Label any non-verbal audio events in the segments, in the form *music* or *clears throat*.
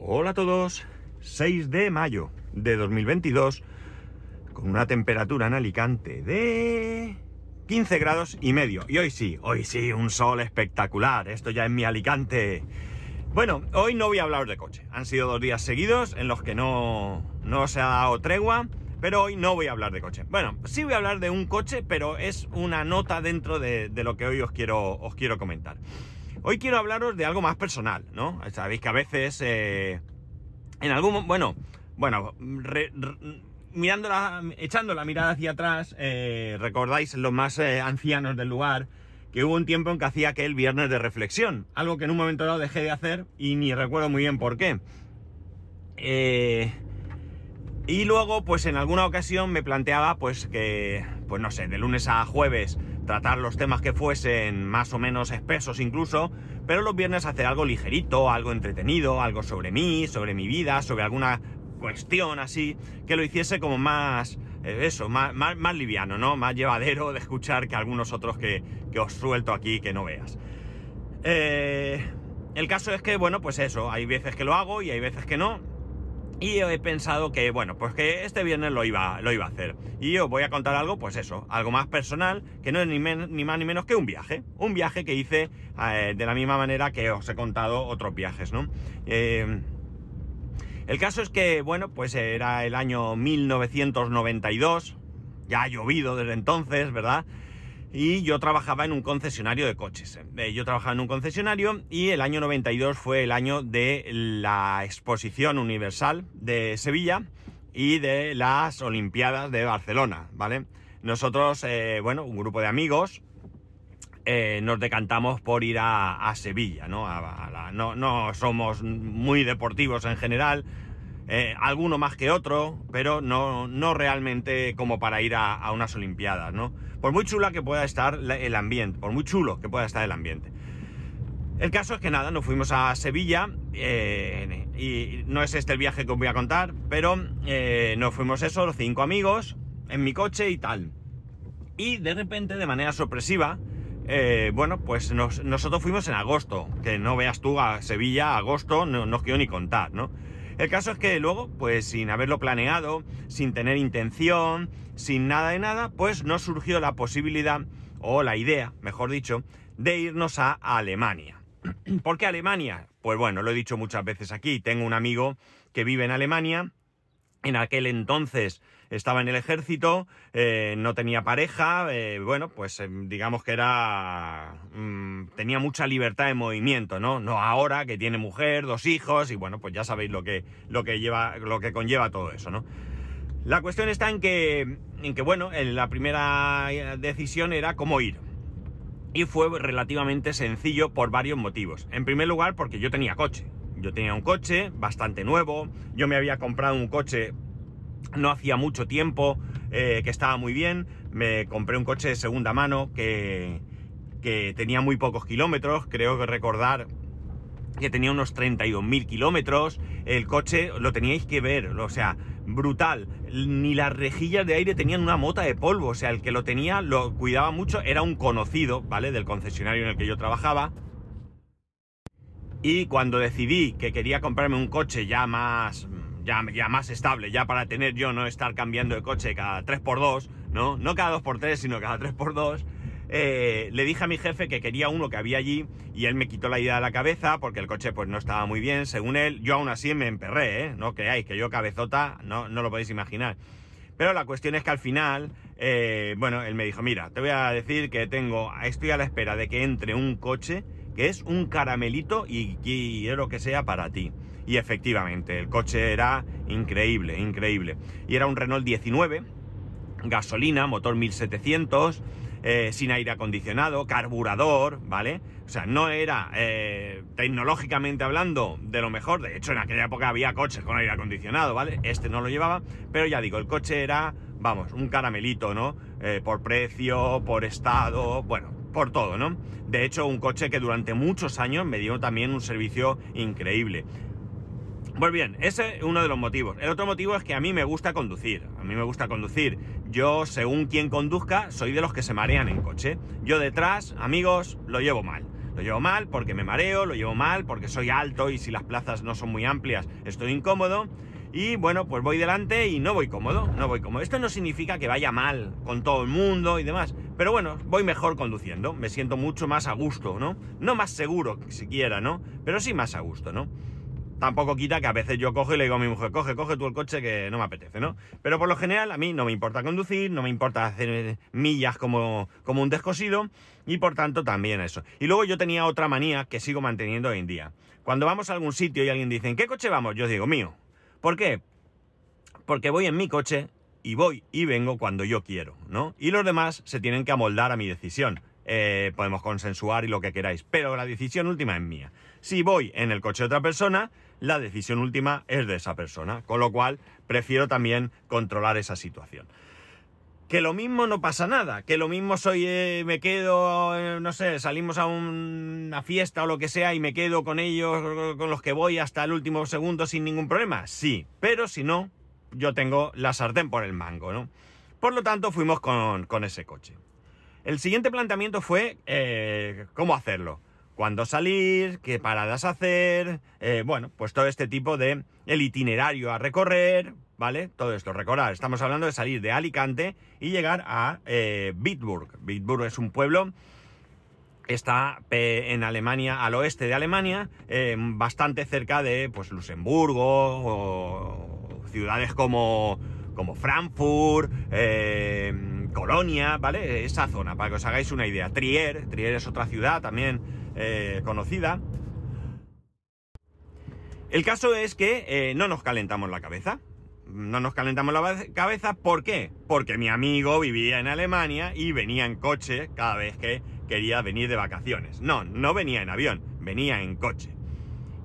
Hola a todos, 6 de mayo de 2022, con una temperatura en Alicante de 15 grados y medio. Y hoy sí, hoy sí, un sol espectacular, esto ya es mi Alicante. Bueno, hoy no voy a hablar de coche, han sido dos días seguidos en los que no, no se ha dado tregua, pero hoy no voy a hablar de coche. Bueno, sí voy a hablar de un coche, pero es una nota dentro de, de lo que hoy os quiero, os quiero comentar. Hoy quiero hablaros de algo más personal, ¿no? Sabéis que a veces, eh, en algún bueno, bueno, mirando echando la mirada hacia atrás, eh, recordáis los más eh, ancianos del lugar que hubo un tiempo en que hacía aquel viernes de reflexión, algo que en un momento dado dejé de hacer y ni recuerdo muy bien por qué. Eh, y luego, pues en alguna ocasión me planteaba, pues que, pues no sé, de lunes a jueves tratar los temas que fuesen más o menos espesos incluso, pero los viernes hacer algo ligerito, algo entretenido, algo sobre mí, sobre mi vida, sobre alguna cuestión así, que lo hiciese como más, eh, eso, más, más, más, liviano, ¿no? Más llevadero de escuchar que algunos otros que, que os suelto aquí que no veas. Eh, el caso es que, bueno, pues eso, hay veces que lo hago y hay veces que no, y he pensado que, bueno, pues que este viernes lo iba, lo iba a hacer. Y os voy a contar algo, pues eso, algo más personal, que no es ni, más ni menos que un viaje. Un viaje que hice eh, de la misma manera que os he contado otros viajes, ¿no? Eh, el caso es que, bueno, pues era el año 1992, ya ha llovido desde entonces, ¿verdad? Y yo trabajaba en un concesionario de coches. Eh, yo trabajaba en un concesionario y el año 92 fue el año de la Exposición Universal de Sevilla y de las Olimpiadas de Barcelona, ¿vale? Nosotros, eh, bueno, un grupo de amigos, eh, nos decantamos por ir a, Sevilla, no, no somos muy deportivos en general, eh, alguno más que otro, pero no, no realmente como para ir a, unas Olimpiadas, ¿no? Por muy chula que pueda estar el ambiente, por muy chulo que pueda estar el ambiente. El caso es que nada, nos fuimos a Sevilla eh, y no es este el viaje que os voy a contar, pero eh, nos fuimos eso, los cinco amigos, en mi coche y tal. Y de repente, de manera sorpresiva, bueno, pues nos, nosotros fuimos en agosto, que no veas tú a Sevilla, agosto, no, no os quiero ni contar, ¿no? El caso es que luego, pues sin haberlo planeado, sin tener intención, sin nada de nada, pues nos surgió la posibilidad, o la idea, mejor dicho, de irnos a Alemania. *clears throat* ¿Por qué Alemania? Pues bueno, lo he dicho muchas veces aquí, tengo un amigo que vive en Alemania, en aquel entonces estaba en el ejército, eh, no tenía pareja, eh, bueno, pues eh, digamos que era... Mmm, tenía mucha libertad de movimiento, ¿no? No ahora que tiene mujer, dos hijos y bueno, pues ya sabéis lo que, lo que, lleva, lo que conlleva todo eso, ¿no? La cuestión está en que, en que, bueno, la primera decisión era cómo ir. Y fue relativamente sencillo por varios motivos. En primer lugar, porque yo tenía coche. Yo tenía un coche bastante nuevo. Yo me había comprado un coche no hacía mucho tiempo, eh, que estaba muy bien. Me compré un coche de segunda mano que, que tenía muy pocos kilómetros. Creo que recordar que tenía unos 32.000 kilómetros. El coche lo teníais que ver, o sea, brutal. Ni las rejillas de aire tenían una mota de polvo, o sea, el que lo tenía lo cuidaba mucho, era un conocido, ¿vale? Del concesionario en el que yo trabajaba. Y cuando decidí que quería comprarme un coche ya más, ya, ya, más estable, ya para tener yo no estar cambiando de coche cada 3x2, ¿no? No cada 2x3, sino cada 3x2. Eh, le dije a mi jefe que quería uno que había allí y él me quitó la idea de la cabeza porque el coche pues no estaba muy bien, según él. Yo aún así me emperré, ¿eh? No creáis que yo cabezota, no, no lo podéis imaginar. Pero la cuestión es que al final, eh, bueno, él me dijo, mira, te voy a decir que tengo, estoy a la espera de que entre un coche que es un caramelito y quiero que sea para ti. Y efectivamente, el coche era increíble, increíble. Y era un Renault 19, gasolina, motor 1700, eh, sin aire acondicionado, carburador, ¿vale? O sea, no era eh, tecnológicamente hablando de lo mejor. De hecho, en aquella época había coches con aire acondicionado, ¿vale? Este no lo llevaba, pero ya digo, el coche era, vamos, un caramelito, ¿no? Eh, por precio, por estado, bueno, por todo, ¿no? De hecho, un coche que durante muchos años me dio también un servicio increíble. Pues bien, ese es uno de los motivos. El otro motivo es que a mí me gusta conducir. A mí me gusta conducir. Yo, según quien conduzca, soy de los que se marean en coche. Yo detrás, amigos, lo llevo mal. Lo llevo mal porque me mareo, lo llevo mal porque soy alto y si las plazas no son muy amplias estoy incómodo. Y bueno, pues voy delante y no voy cómodo, no voy cómodo. Esto no significa que vaya mal con todo el mundo y demás, pero bueno, voy mejor conduciendo, me siento mucho más a gusto, ¿no? No más seguro siquiera, ¿no? Pero sí más a gusto, ¿no? Tampoco quita que a veces yo cojo y le digo a mi mujer, coge, coge tú el coche que no me apetece, ¿no? Pero por lo general a mí no me importa conducir, no me importa hacer millas como, como un descosido y por tanto también eso. Y luego yo tenía otra manía que sigo manteniendo hoy en día. Cuando vamos a algún sitio y alguien dice, ¿en qué coche vamos? Yo digo, mío. ¿Por qué? Porque voy en mi coche y voy y vengo cuando yo quiero, ¿no? Y los demás se tienen que amoldar a mi decisión. Eh, podemos consensuar y lo que queráis, pero la decisión última es mía. Si voy en el coche de otra persona, la decisión última es de esa persona, con lo cual prefiero también controlar esa situación. Que lo mismo no pasa nada, que lo mismo soy, eh, me quedo, eh, no sé, salimos a una fiesta o lo que sea y me quedo con ellos, con los que voy hasta el último segundo sin ningún problema. Sí, pero si no, yo tengo la sartén por el mango, ¿no? Por lo tanto, fuimos con, ese coche. El siguiente planteamiento fue eh, cómo hacerlo, cuándo salir, qué paradas hacer, bueno, pues todo este tipo de el itinerario a recorrer, ¿vale? Todo esto, recordar, estamos hablando de salir de Alicante y llegar a eh, Bitburg. Bitburg es un pueblo, está en Alemania, al oeste de Alemania, eh, bastante cerca de pues, Luxemburgo o ciudades como, como Frankfurt, eh, Colonia, ¿vale? Esa zona, para que os hagáis una idea. Trier, Trier es otra ciudad también conocida. El caso es que no nos calentamos la cabeza no nos calentamos la cabeza. ¿Por qué? Porque mi amigo vivía en Alemania y venía en coche cada vez que quería venir de vacaciones. No, no venía en avión, venía en coche.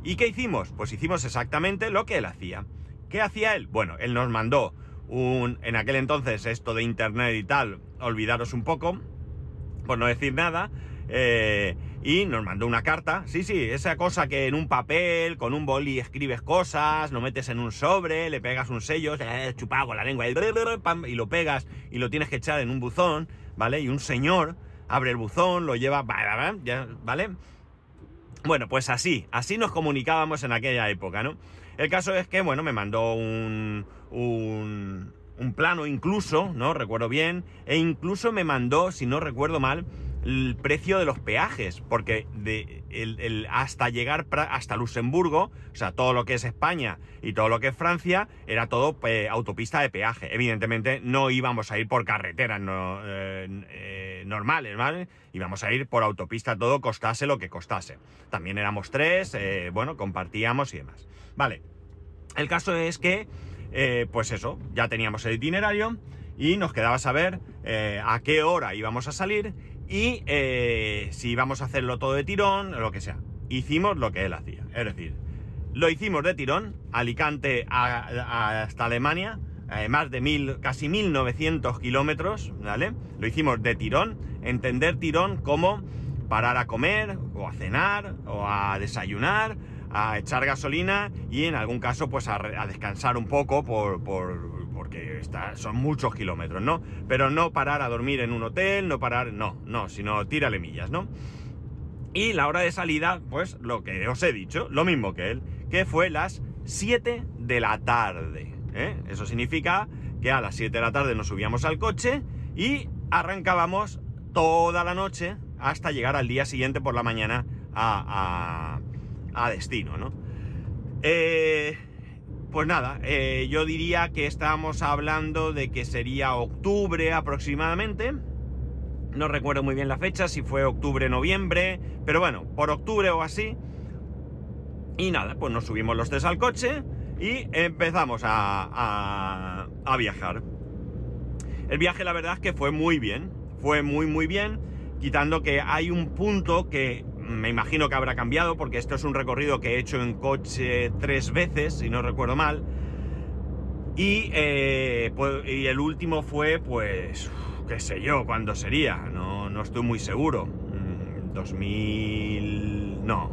¿Y qué hicimos? Pues hicimos exactamente lo que él hacía. ¿Qué hacía él? Bueno, él nos mandó un... En aquel entonces esto de internet y tal, olvidaros un poco, por no decir nada, eh, y nos mandó una carta. Sí, sí, esa cosa que en un papel, con un boli escribes cosas, lo metes en un sobre, le pegas un sello, eh, chupado con la lengua y lo pegas y lo tienes que echar en un buzón, ¿vale? Y un señor abre el buzón, lo lleva, ¿vale? Bueno, pues así, así nos comunicábamos en aquella época, ¿no? El caso es que, bueno, me mandó un, un, plano incluso, ¿no? Recuerdo bien, e incluso me mandó, si no recuerdo mal, el precio de los peajes, porque de, el, hasta llegar hasta Luxemburgo, o sea, todo lo que es España y todo lo que es Francia, era todo eh, autopista de peaje. Evidentemente no íbamos a ir por carreteras no, eh, eh, normales, ¿vale? Íbamos a ir por autopista todo, costase lo que costase. También éramos tres, bueno, compartíamos y demás. Vale, el caso es que, pues eso, ya teníamos el itinerario y nos quedaba saber a qué hora íbamos a salir y eh, si íbamos a hacerlo todo de tirón, lo que sea. Hicimos lo que él hacía. Es decir, lo hicimos de tirón, Alicante hasta Alemania, eh, más de mil, casi 1900 kilómetros, ¿vale? Lo hicimos de tirón, entender tirón como parar a comer, o a cenar, o a desayunar, a echar gasolina y en algún caso pues a, descansar un poco por, porque son muchos kilómetros, ¿no? Pero no parar a dormir en un hotel, no parar, no, no, sino tírale millas, ¿no? Y la hora de salida, pues lo que os he dicho, lo mismo que él, que fue las 7 de la tarde. ¿eh? Eso significa que a las 7 de la tarde nos subíamos al coche y arrancábamos toda la noche hasta llegar al día siguiente por la mañana a, a, destino, ¿no? Eh, pues nada, eh, yo diría que estábamos hablando de que sería octubre aproximadamente. No recuerdo muy bien la fecha, si fue octubre, noviembre, pero bueno, por octubre o así. Y nada, pues nos subimos los tres al coche y empezamos a, a viajar. El viaje la verdad es que fue muy bien, fue muy muy bien, quitando que hay un punto que me imagino que habrá cambiado porque esto es un recorrido que he hecho en coche tres veces, si no recuerdo mal. Y, eh, pues, y el último fue, pues, qué sé yo, cuándo sería, no, no estoy muy seguro. 2000... Mm, no.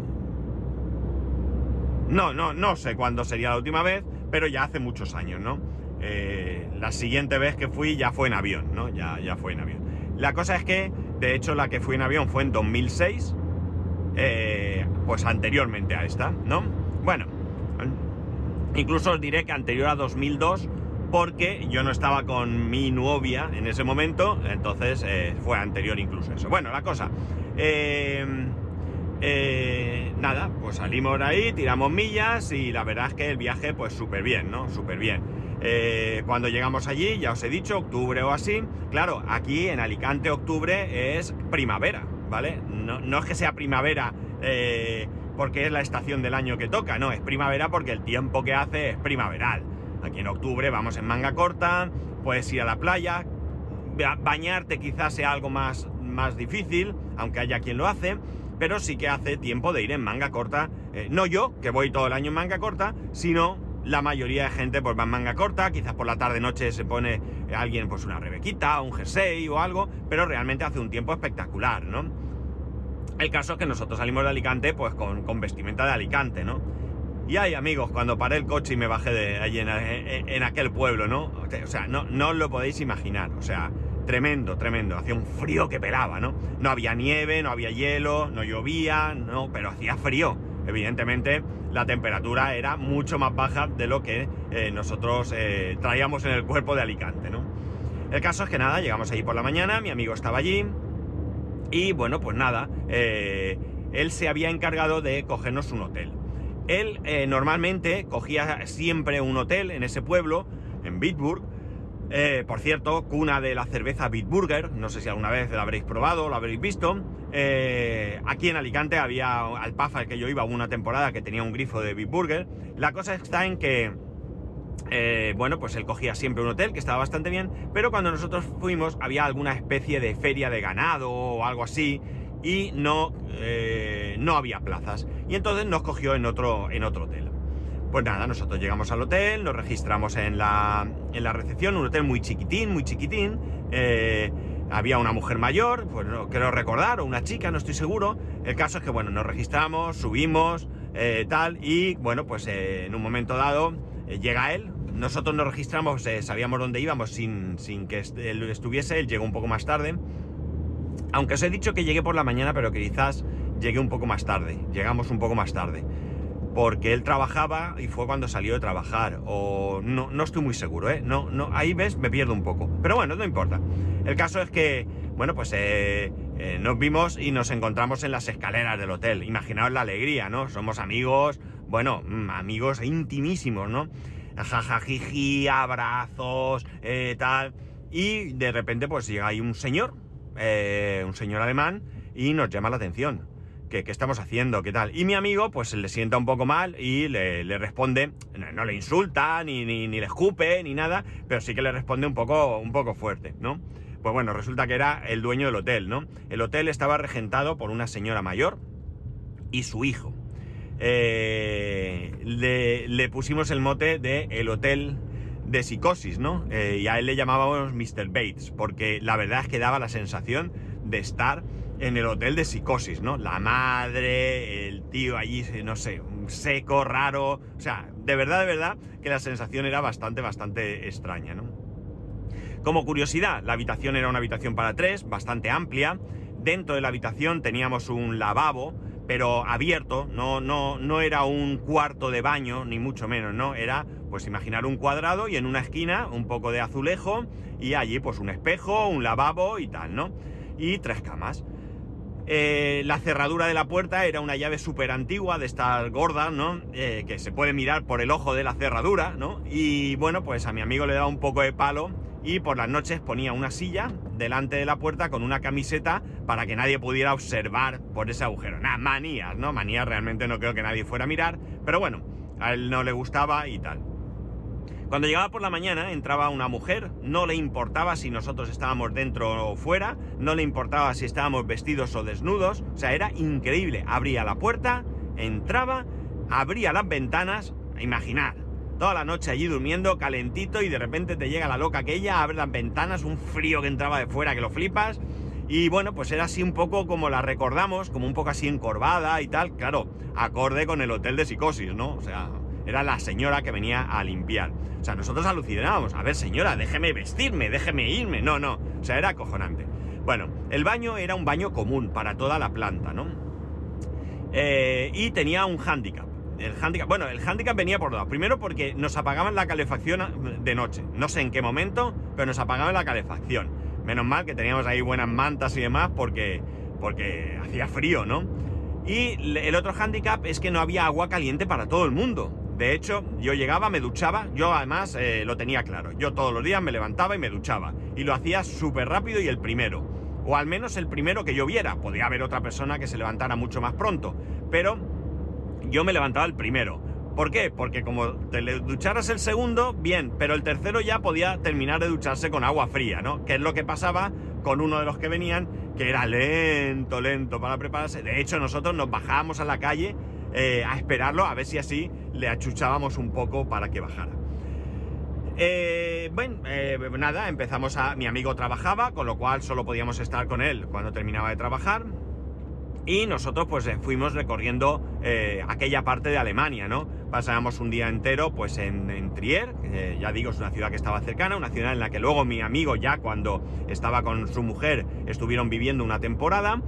No, no, no sé cuándo sería la última vez, pero ya hace muchos años, ¿no? Eh, la siguiente vez que fui ya fue en avión, ¿no? Ya, ya fue en avión. La cosa es que, de hecho, la que fui en avión fue en 2006 eh, pues anteriormente a esta, ¿no? Bueno, incluso os diré que anterior a 2002 porque yo no estaba con mi novia en ese momento, entonces eh, fue anterior incluso eso. Bueno, la cosa, eh, nada, pues salimos ahí, tiramos millas y la verdad es que el viaje pues súper bien, ¿no? Súper bien. Cuando llegamos allí, ya os he dicho, octubre o así, claro, aquí en Alicante octubre es primavera, ¿vale? No, no es que sea primavera porque es la estación del año que toca, no, es primavera porque el tiempo que hace es primaveral. Aquí en octubre vamos en manga corta, puedes ir a la playa, bañarte quizás sea algo más, más difícil, aunque haya quien lo hace, pero sí que hace tiempo de ir en manga corta. Eh, no yo, que voy todo el año en manga corta, sino la mayoría de gente pues va en manga corta, quizás por la tarde noche se pone alguien pues una rebequita, un jersey o algo, pero realmente hace un tiempo espectacular, ¿no? El caso es que nosotros salimos de Alicante pues con, con vestimenta de Alicante, ¿no? Y hay amigos, cuando paré el coche y me bajé de allí en, aquel pueblo, ¿no? O sea, no, no os lo podéis imaginar. O sea, tremendo, tremendo. Hacía un frío que pelaba, ¿no? No había nieve, no había hielo, no llovía, no, pero hacía frío. Evidentemente, la temperatura era mucho más baja de lo que eh, nosotros eh, traíamos en el cuerpo de Alicante, ¿no? El caso es que nada, llegamos allí por la mañana, mi amigo estaba allí y bueno, pues nada, eh, él se había encargado de cogernos un hotel. Él eh, normalmente cogía siempre un hotel en ese pueblo, en Bitburg. Eh, por cierto, cuna de la cerveza Bitburger, no sé si alguna vez la habréis probado, lo habréis visto. Aquí en Alicante había, al PAF al que yo iba, una temporada que tenía un grifo de Bitburger. La cosa está en que, bueno, pues él cogía siempre un hotel que estaba bastante bien, pero cuando nosotros fuimos había alguna especie de feria de ganado o algo así, y no, eh, no había plazas. Y entonces nos cogió en otro, en otro hotel. Pues nada, nosotros llegamos al hotel, nos registramos en la, en la recepción, un hotel muy chiquitín, muy chiquitín. Eh, había una mujer mayor, pues no quiero recordar, o una chica, no estoy seguro. El caso es que, bueno, nos registramos, subimos, eh, tal, y bueno, pues en un momento dado llega él. Nosotros nos registramos, sabíamos dónde íbamos sin, sin que él estuviese, él llegó un poco más tarde. Aunque os he dicho que llegué por la mañana, pero que quizás llegué un poco más tarde. Llegamos un poco más tarde. Porque él trabajaba y fue cuando salió de trabajar. O no, no estoy muy seguro, ¿eh? No, no, ahí ves, me pierdo un poco. Pero bueno, no importa. El caso es que, bueno, pues eh, eh, nos vimos y nos encontramos en las escaleras del hotel. Imaginaos la alegría, ¿no? Somos amigos, bueno, mm, amigos intimísimos, ¿no? Jajajiji, abrazos, eh, tal. Y de repente, pues llega ahí un señor, eh, un señor alemán, y nos llama la atención. ¿Qué, estamos haciendo? ¿Qué tal? Y mi amigo, pues le sienta un poco mal y le, responde, no, le insulta, ni, ni, le escupe, ni nada, pero sí que le responde un poco, un poco fuerte, ¿no? Pues bueno, resulta que era el dueño del hotel, ¿no? El hotel estaba regentado por una señora mayor y su hijo. Eh, le, pusimos el mote de el hotel de psicosis, ¿no? Eh, y a él le llamábamos Mr. Bates, porque la verdad es que daba la sensación de estar en el hotel de psicosis, ¿no? La madre, el tío allí, no sé, seco, raro. O sea, de verdad, de verdad, que la sensación era bastante, bastante extraña, ¿no? Como curiosidad, la habitación era una habitación para tres, bastante amplia. Dentro de la habitación teníamos un lavabo, pero abierto, no, no, no era un cuarto de baño, ni mucho menos, ¿no? Era pues imaginar un cuadrado y en una esquina un poco de azulejo y allí pues un espejo, un lavabo y tal, ¿no? Y tres camas. Eh, la cerradura de la puerta era una llave súper antigua, de estas gordas, ¿no? Eh, que se puede mirar por el ojo de la cerradura, ¿no? Y bueno, pues a mi amigo le daba un poco de palo y por las noches ponía una silla delante de la puerta con una camiseta para que nadie pudiera observar por ese agujero. Nada, manías, ¿no? Manías realmente no creo que nadie fuera a mirar, pero bueno, a él no le gustaba y tal. Cuando llegaba por la mañana entraba una mujer, no le importaba si nosotros estábamos dentro o fuera, no le importaba si estábamos vestidos o desnudos, o sea, era increíble. Abría la puerta, entraba, abría las ventanas, imaginar, toda la noche allí durmiendo, calentito, y de repente te llega la loca aquella, abre las ventanas, un frío que entraba de fuera que lo flipas. Y bueno, pues era así un poco como la recordamos, como un poco así encorvada y tal, claro, acorde con el hotel de psicosis, ¿no? O sea, era la señora que venía a limpiar. O sea, nosotros alucinábamos. A ver, señora, déjeme vestirme, déjeme irme. No, no. O sea, era acojonante. Bueno, el baño era un baño común para toda la planta, ¿no? Eh, y tenía un handicap. El handicap, bueno, el handicap venía por dos. Primero porque nos apagaban la calefacción de noche. No sé en qué momento, pero nos apagaban la calefacción. Menos mal que teníamos ahí buenas mantas y demás porque, porque hacía frío, ¿no? Y el otro handicap es que no había agua caliente para todo el mundo. De hecho, yo llegaba, me duchaba, yo además eh, lo tenía claro. Yo todos los días me levantaba y me duchaba. Y lo hacía súper rápido y el primero. O al menos el primero que yo viera. Podía haber otra persona que se levantara mucho más pronto. Pero yo me levantaba el primero. ¿Por qué? Porque como te ducharas el segundo, bien, pero el tercero ya podía terminar de ducharse con agua fría, ¿no? Que es lo que pasaba con uno de los que venían, que era lento, lento para prepararse. De hecho, nosotros nos bajábamos a la calle eh, a esperarlo, a ver si así le achuchábamos un poco para que bajara. Eh, bueno, eh, nada, empezamos a... Mi amigo trabajaba, con lo cual solo podíamos estar con él cuando terminaba de trabajar. Y nosotros pues fuimos recorriendo aquella parte de Alemania, ¿no? Pasábamos un día entero pues en, Trier, ya digo, es una ciudad que estaba cercana, una ciudad en la que luego mi amigo ya cuando estaba con su mujer estuvieron viviendo una temporada.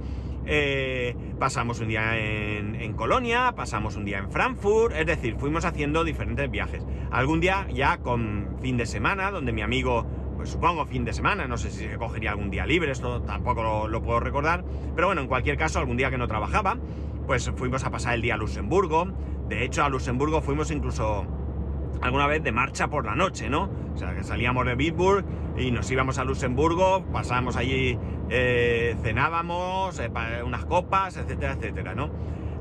Eh, pasamos un día en, Colonia, pasamos un día en Frankfurt, es decir, fuimos haciendo diferentes viajes. Algún día ya con fin de semana, donde mi amigo, pues supongo fin de semana, no sé si se cogería algún día libre, esto tampoco lo, puedo recordar, pero bueno, en cualquier caso, algún día que no trabajaba, pues fuimos a pasar el día a Luxemburgo. De hecho, a Luxemburgo fuimos incluso alguna vez de marcha por la noche, ¿no? O sea, que salíamos de Bitburg y nos íbamos a Luxemburgo, pasábamos allí, eh, cenábamos, eh, unas copas, etcétera, etcétera, ¿no?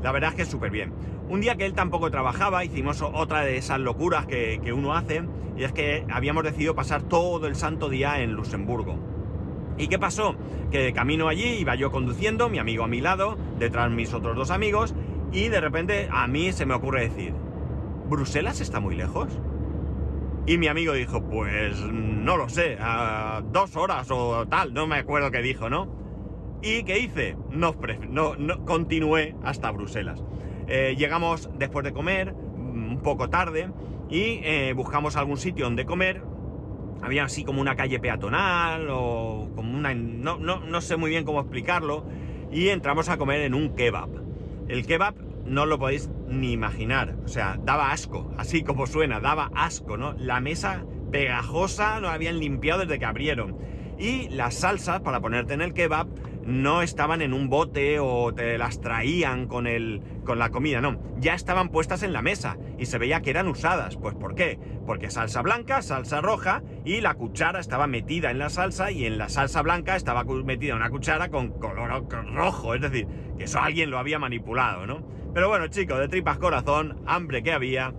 La verdad es que súper bien. Un día que él tampoco trabajaba, hicimos otra de esas locuras que, que uno hace, y es que habíamos decidido pasar todo el santo día en Luxemburgo. ¿Y qué pasó? Que de camino allí iba yo conduciendo, mi amigo a mi lado, detrás mis otros dos amigos, y de repente a mí se me ocurre decir, ¿Bruselas está muy lejos? Y mi amigo dijo, pues no lo sé, dos horas o tal, no me acuerdo qué dijo, ¿no? ¿Y qué hice? No, no, continué hasta Bruselas. Eh, llegamos después de comer, mm, un poco tarde, y eh, buscamos algún sitio donde comer. Había así como una calle peatonal o como una... No, no, no sé muy bien cómo explicarlo. Y entramos a comer en un kebab. El kebab no lo podéis ni imaginar. O sea, daba asco, así como suena, daba asco, ¿no? La mesa pegajosa no habían limpiado desde que abrieron. Y las salsas para ponerte en el kebab no estaban en un bote o te las traían con, el, con la comida, no. Ya estaban puestas en la mesa y se veía que eran usadas. Pues ¿por qué? Porque salsa blanca, salsa roja y la cuchara estaba metida en la salsa y en la salsa blanca estaba metida una cuchara con color rojo. Es decir, que eso alguien lo había manipulado, ¿no? Pero bueno, chicos, de tripas corazón, hambre que había.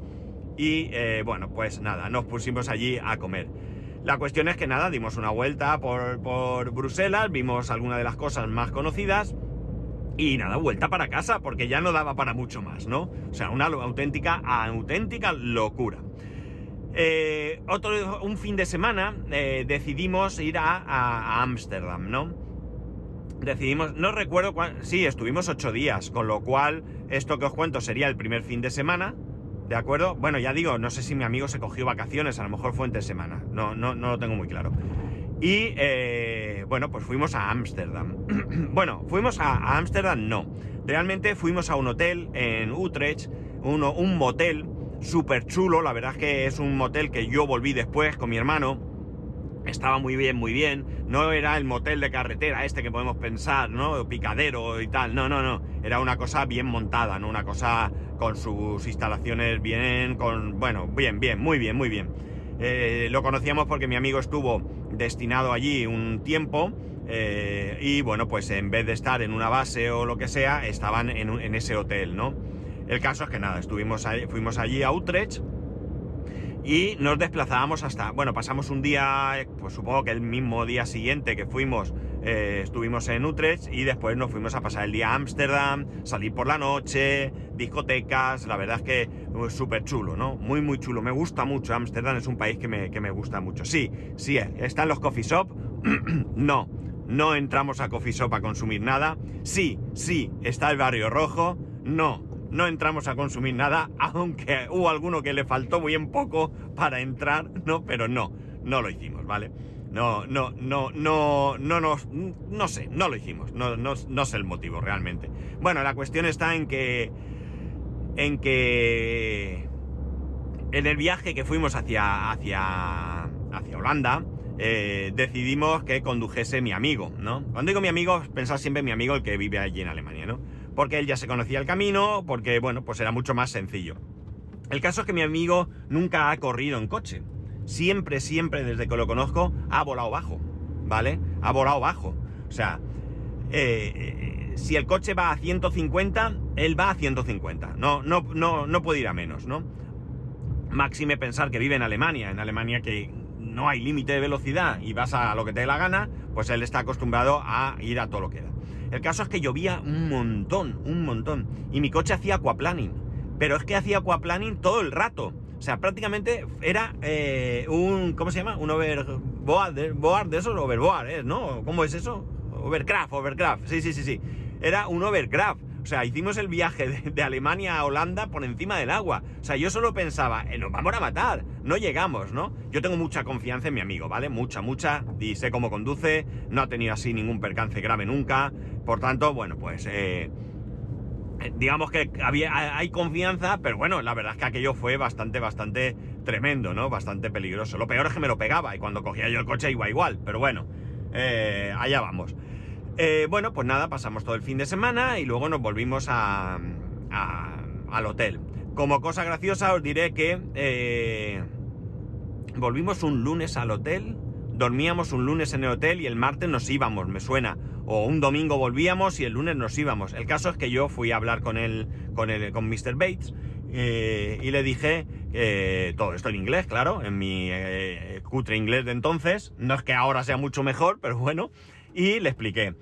Y eh, bueno, pues nada, nos pusimos allí a comer. La cuestión es que nada, dimos una vuelta por, por Bruselas, vimos algunas de las cosas más conocidas. Y nada, vuelta para casa, porque ya no daba para mucho más, ¿no? O sea, una auténtica, auténtica locura. Eh, otro, un fin de semana eh, decidimos ir a Ámsterdam, ¿no? decidimos, no recuerdo cuál, sí, estuvimos ocho días, con lo cual esto que os cuento sería el primer fin de semana, ¿de acuerdo? Bueno, ya digo, no sé si mi amigo se cogió vacaciones, a lo mejor fue entre semana, no, no, no lo tengo muy claro. Y eh, bueno, pues fuimos a Ámsterdam. *clears throat* bueno, fuimos a Ámsterdam, no. Realmente fuimos a un hotel en Utrecht, uno, un motel súper chulo, la verdad es que es un motel que yo volví después con mi hermano estaba muy bien, muy bien. No era el motel de carretera este que podemos pensar, ¿no? Picadero y tal. No, no, no. Era una cosa bien montada, ¿no? Una cosa con sus instalaciones bien, con... Bueno, bien, bien, muy bien, muy bien. Eh, lo conocíamos porque mi amigo estuvo destinado allí un tiempo eh, y bueno, pues en vez de estar en una base o lo que sea, estaban en, en ese hotel, ¿no? El caso es que nada, estuvimos fuimos allí a Utrecht y nos desplazábamos hasta, bueno, pasamos un día, pues supongo que el mismo día siguiente que fuimos, eh, estuvimos en Utrecht y después nos fuimos a pasar el día a Ámsterdam, salir por la noche, discotecas, la verdad es que pues, súper chulo, ¿no? Muy, muy chulo, me gusta mucho, Ámsterdam es un país que me, que me gusta mucho. Sí, sí, están los coffee shop, *clears throat* no, no entramos a coffee shop a consumir nada, sí, sí, está el barrio rojo, no, no entramos a consumir nada, aunque hubo alguno que le faltó bien poco para entrar, ¿no? Pero no, no lo hicimos, ¿vale? No, no, no, no, no, no, no sé, no lo hicimos. No, no, no sé el motivo realmente. Bueno, la cuestión está en que. En que. En el viaje que fuimos hacia. hacia. hacia Holanda. eh, decidimos que condujese mi amigo, ¿no? Cuando digo mi amigo, pensad siempre en mi amigo el que vive allí en Alemania, ¿no? Porque él ya se conocía el camino, porque, bueno, pues era mucho más sencillo. El caso es que mi amigo nunca ha corrido en coche. Siempre, siempre, desde que lo conozco, ha volado bajo, ¿vale? Ha volado bajo. O sea, eh, eh, si el coche va a 150, él va a 150. No, no, no, no puede ir a menos, ¿no? Máxime pensar que vive en Alemania, en Alemania que no hay límite de velocidad y vas a lo que te dé la gana, pues él está acostumbrado a ir a todo lo que da. El caso es que llovía un montón, un montón, y mi coche hacía aquaplaning, pero es que hacía aquaplaning todo el rato. O sea, prácticamente era eh, un, ¿cómo se llama? Un overboard, board de esos, overboard, ¿eh? ¿no? ¿Cómo es eso? Overcraft, overcraft, sí, sí, sí, sí. Era un overcraft. O sea, hicimos el viaje de, de, Alemania a Holanda por encima del agua. O sea, yo solo pensaba, eh, nos vamos a matar, no llegamos, ¿no? Yo tengo mucha confianza en mi amigo, ¿vale? Mucha, mucha, y sé cómo conduce, no ha tenido así ningún percance grave nunca. Por tanto, bueno, pues... Eh, digamos que había, hay confianza, pero bueno, la verdad es que aquello fue bastante, bastante tremendo, ¿no? Bastante peligroso. Lo peor es que me lo pegaba y cuando cogía yo el coche iba igual, pero bueno, eh, allá vamos. Eh, bueno, pues nada, pasamos todo el fin de semana y luego nos volvimos a, a, al hotel. Como cosa graciosa os diré que eh, volvimos un lunes al hotel, dormíamos un lunes en el hotel y el martes nos íbamos, me suena. O un domingo volvíamos y el lunes nos íbamos. El caso es que yo fui a hablar con él, con, el, con Mr. Bates eh, y le dije eh, todo esto en inglés, claro, en mi eh, cutre inglés de entonces. No es que ahora sea mucho mejor, pero bueno. Y le expliqué.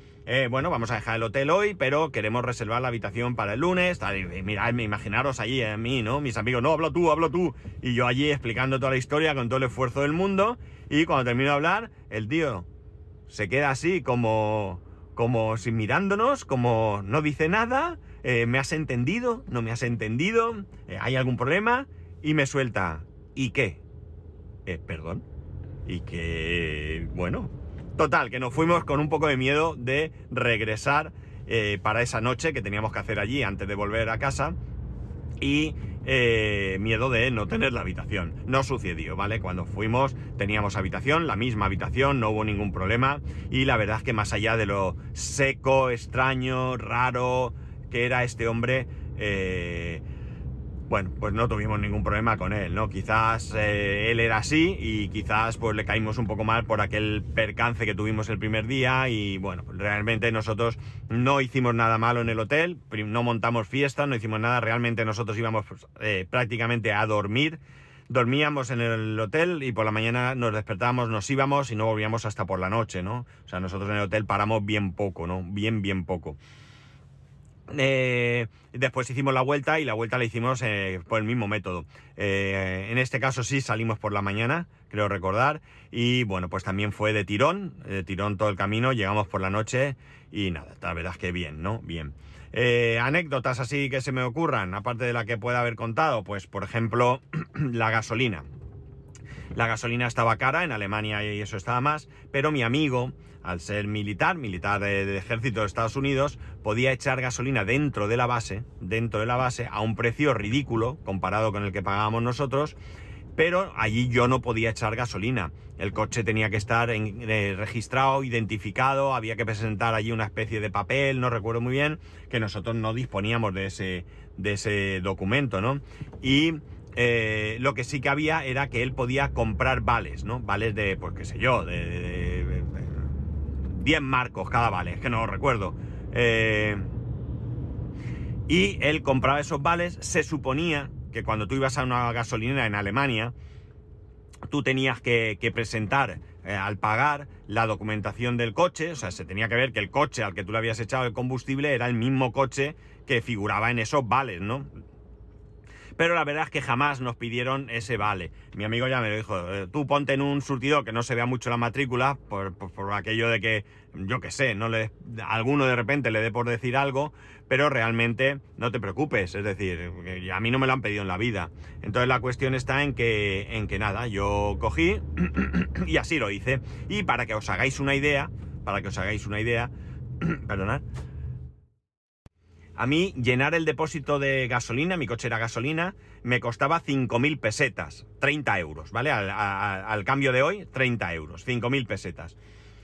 Bueno, vamos a dejar el hotel hoy, pero queremos reservar la habitación para el lunes. Imaginaros allí a mí, ¿no? Mis amigos, no, hablo tú, hablo tú. Y yo allí explicando toda la historia con todo el esfuerzo del mundo. Y cuando termino de hablar, el tío se queda así como, como sin mirándonos, como no dice nada. Eh, ¿Me has entendido? ¿No me has entendido? Eh, ¿Hay algún problema? Y me suelta. ¿Y qué? Eh, perdón. Y que, bueno, Total, que nos fuimos con un poco de miedo de regresar eh, para esa noche que teníamos que hacer allí antes de volver a casa. Y eh, miedo de no tener la habitación. No sucedió, ¿vale? Cuando fuimos teníamos habitación, la misma habitación, no hubo ningún problema. Y la verdad es que más allá de lo seco, extraño, raro que era este hombre, eh, bueno, pues no tuvimos ningún problema con él, ¿no? Quizás eh, él era así y quizás pues le caímos un poco mal por aquel percance que tuvimos el primer día y bueno, realmente nosotros no hicimos nada malo en el hotel, no montamos fiestas, no hicimos nada, realmente nosotros íbamos pues, eh, prácticamente a dormir, dormíamos en el hotel y por la mañana nos despertábamos, nos íbamos y no volvíamos hasta por la noche, ¿no? O sea, nosotros en el hotel paramos bien poco, ¿no? Bien, bien poco. Eh, después hicimos la vuelta y la vuelta la hicimos eh, por el mismo método. Eh, en este caso sí salimos por la mañana, creo recordar, y bueno, pues también fue de tirón, de tirón todo el camino, llegamos por la noche y nada, la verdad es que bien, ¿no? Bien. Anécdotas así que se me ocurran, aparte de la que pueda haber contado, pues por ejemplo, *clears throat* la gasolina. La gasolina estaba cara en Alemania y eso estaba más, pero mi amigo, al ser militar, militar del de ejército de Estados Unidos, podía echar gasolina dentro de la base, dentro de la base, a un precio ridículo comparado con el que pagábamos nosotros, pero allí yo no podía echar gasolina. El coche tenía que estar en, eh, registrado, identificado, había que presentar allí una especie de papel, no recuerdo muy bien, que nosotros no disponíamos de ese, de ese documento, ¿no? Y eh, lo que sí que había era que él podía comprar vales, ¿no? Vales de, pues qué sé yo, de 10 marcos cada vale, es que no lo recuerdo. Eh, y él compraba esos vales, se suponía que cuando tú ibas a una gasolinera en Alemania, tú tenías que, presentar eh, al pagar la documentación del coche, o sea, se tenía que ver que el coche al que tú le habías echado el combustible era el mismo coche que figuraba en esos vales, ¿no? Pero la verdad es que jamás nos pidieron ese vale. Mi amigo ya me lo dijo, eh, tú ponte en un surtidor que no se vea mucho la matrícula, por, aquello de que, yo qué sé, no le, alguno de repente le dé por decir algo, pero realmente no te preocupes, es decir, a mí no me lo han pedido en la vida. Entonces la cuestión está en que, en que nada, yo cogí *clears throat* y así lo hice. Y para que os hagáis una idea, para que os hagáis una idea, *clears throat* perdonad, a mí llenar el depósito de gasolina, mi coche era gasolina, me costaba 5.000 pesetas, 30 euros, ¿vale? Al, cambio de hoy, 30 euros, 5.000 pesetas.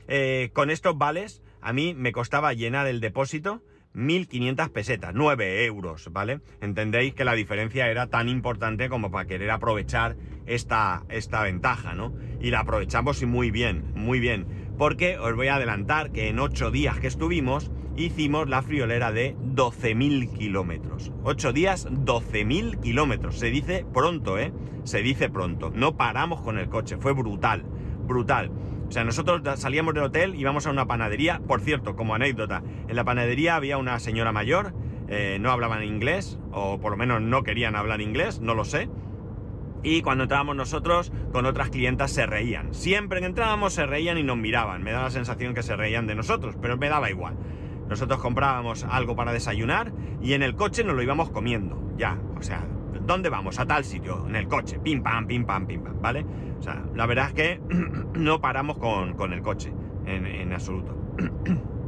Eh, con estos vales, a mí me costaba llenar el depósito 1.500 pesetas, 9 euros, ¿vale? Entendéis que la diferencia era tan importante como para querer aprovechar esta, esta ventaja, ¿no? Y la aprovechamos y muy bien, muy bien. Porque os voy a adelantar que en 8 días que estuvimos, hicimos la friolera de 12.000 kilómetros. 8 días, 12.000 kilómetros. Se dice pronto, ¿eh? Se dice pronto. No paramos con el coche, fue brutal, brutal. O sea, nosotros salíamos del hotel, íbamos a una panadería. Por cierto, como anécdota, en la panadería había una señora mayor, eh, no hablaban inglés, o por lo menos no querían hablar inglés, no lo sé. Y cuando entrábamos nosotros, con otras clientas se reían. Siempre que entrábamos se reían y nos miraban. Me da la sensación que se reían de nosotros, pero me daba igual. Nosotros comprábamos algo para desayunar y en el coche nos lo íbamos comiendo. Ya, o sea, ¿dónde vamos? A tal sitio, en el coche, pim pam, pim pam, pim pam, ¿vale? O sea, la verdad es que *clears throat* no paramos con, el coche, en, en absoluto. *clears throat*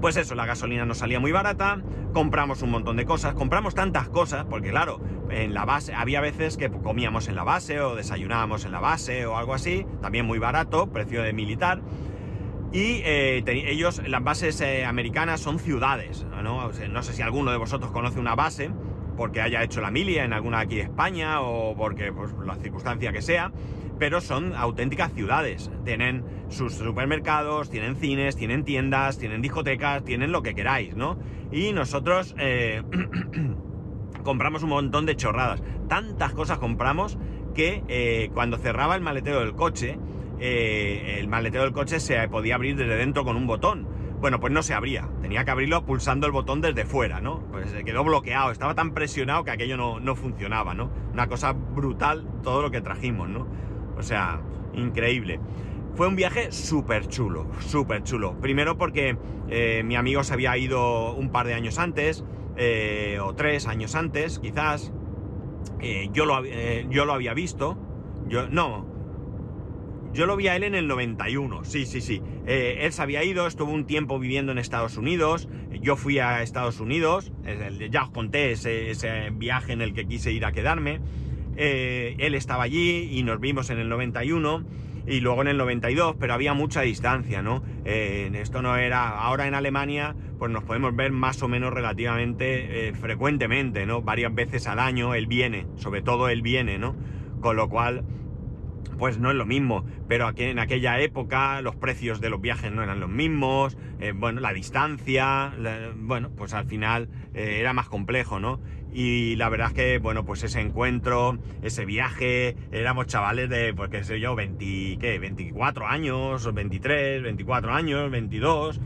Pues eso, la gasolina nos salía muy barata, compramos un montón de cosas, compramos tantas cosas, porque claro, en la base, había veces que comíamos en la base o desayunábamos en la base o algo así, también muy barato, precio de militar. Y eh, ellos, las bases eh, americanas son ciudades, ¿no? no sé si alguno de vosotros conoce una base, porque haya hecho la milia en alguna aquí de España o porque, pues, la circunstancia que sea, pero son auténticas ciudades. Tienen sus supermercados, tienen cines, tienen tiendas, tienen discotecas, tienen lo que queráis, ¿no? Y nosotros eh, *clears throat* compramos un montón de chorradas. Tantas cosas compramos que cuando cerraba el maletero del coche, eh, el maletero del coche se podía abrir desde dentro con un botón. Bueno, pues no se abría, tenía que abrirlo pulsando el botón desde fuera, ¿no? Pues se quedó bloqueado, estaba tan presionado que aquello no, no funcionaba, ¿no? Una cosa brutal todo lo que trajimos, ¿no? O sea, increíble. Fue un viaje súper chulo, súper chulo. Primero porque eh, mi amigo se había ido un par de años antes, eh, o tres años antes, quizás. yo, lo, yo lo había visto. Yo, no, yo lo vi a él en el 91, sí, sí, sí. Eh, él se había ido, estuvo un tiempo viviendo en Estados Unidos, yo fui a Estados Unidos, ya os conté ese, viaje en el que quise ir a quedarme. Eh, él estaba allí y nos vimos en el 91 y luego en el 92, pero había mucha distancia, ¿no? Eh, esto no era, ahora en Alemania, pues nos podemos ver más o menos relativamente frecuentemente, ¿no? Varias veces al año él viene, sobre todo él viene, ¿no? Con lo cual pues no es lo mismo. Pero aquí, en aquella época los precios de los viajes no eran los mismos, eh, bueno, la distancia, bueno, pues al final eh, era más complejo, ¿no? Y la verdad es que, bueno, pues ese encuentro, ese viaje, éramos chavales de, pues qué sé yo, 20, ¿qué? 24 años, 23, 24 años, 22.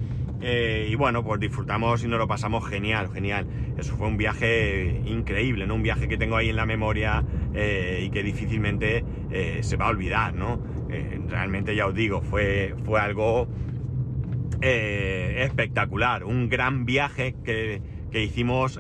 Eh, y bueno, pues disfrutamos y nos lo pasamos genial, genial. Eso fue un viaje increíble, ¿no? Un viaje que tengo ahí en la memoria eh, y que difícilmente eh, se va a olvidar, ¿no? realmente ya os digo, fue, fue algo espectacular, un gran viaje que, que hicimos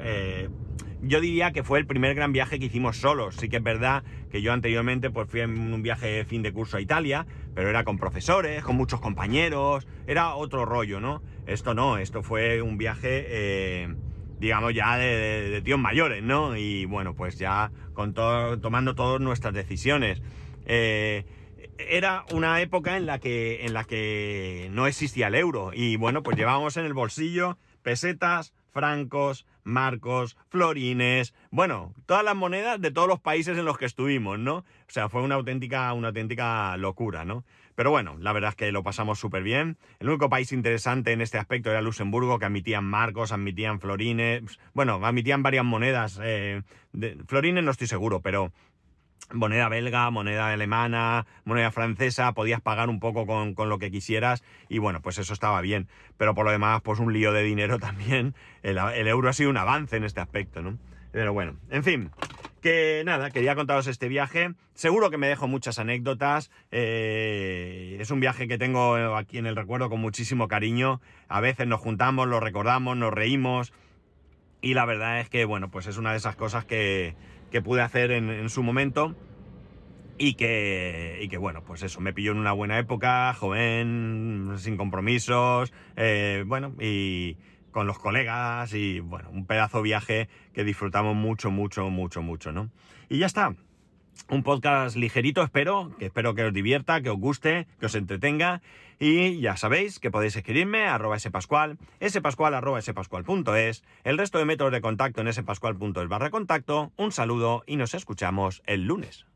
yo diría que fue el primer gran viaje que hicimos solos. Sí que es verdad que yo anteriormente pues fui en un viaje de fin de curso a Italia, pero era con profesores, con muchos compañeros, era otro rollo, ¿no? Esto no, esto fue un viaje, eh, digamos, ya de, tíos mayores, ¿no? Y bueno, pues ya con todo, tomando todas nuestras decisiones. Eh, era una época en la que en la que no existía el euro y bueno, pues llevábamos en el bolsillo pesetas, francos, marcos, florines, bueno, todas las monedas de todos los países en los que estuvimos, ¿no? O sea, fue una auténtica, una auténtica locura, ¿no? Pero bueno, la verdad es que lo pasamos súper bien. El único país interesante en este aspecto era Luxemburgo, que admitían marcos, admitían florines, bueno, admitían varias monedas. Eh, florines no estoy seguro, pero moneda belga, moneda alemana, moneda francesa, podías pagar un poco con, lo que quisieras y bueno, pues eso estaba bien. Pero por lo demás, pues un lío de dinero *laughs* también. El, euro ha sido un avance en este aspecto, ¿no? Pero bueno, en fin, que nada, quería contaros este viaje. Seguro que me dejo muchas anécdotas. Eh, es un viaje que tengo aquí en el recuerdo con muchísimo cariño. A veces nos juntamos, lo recordamos, nos reímos. Y la verdad es que, bueno, pues es una de esas cosas que, pude hacer en, su momento. Y que, y que, bueno, pues eso, me pilló en una buena época, joven, sin compromisos, eh, bueno, y, con los colegas y bueno, un pedazo viaje que disfrutamos mucho, mucho, mucho, mucho, ¿no? Y ya está. Un podcast ligerito, espero, que espero que os divierta, que os guste, que os entretenga. Y ya sabéis que podéis escribirme a arroba spascual, spascual spascual.es, el resto de métodos de contacto en spascual.es barra contacto. Un saludo y nos escuchamos el lunes.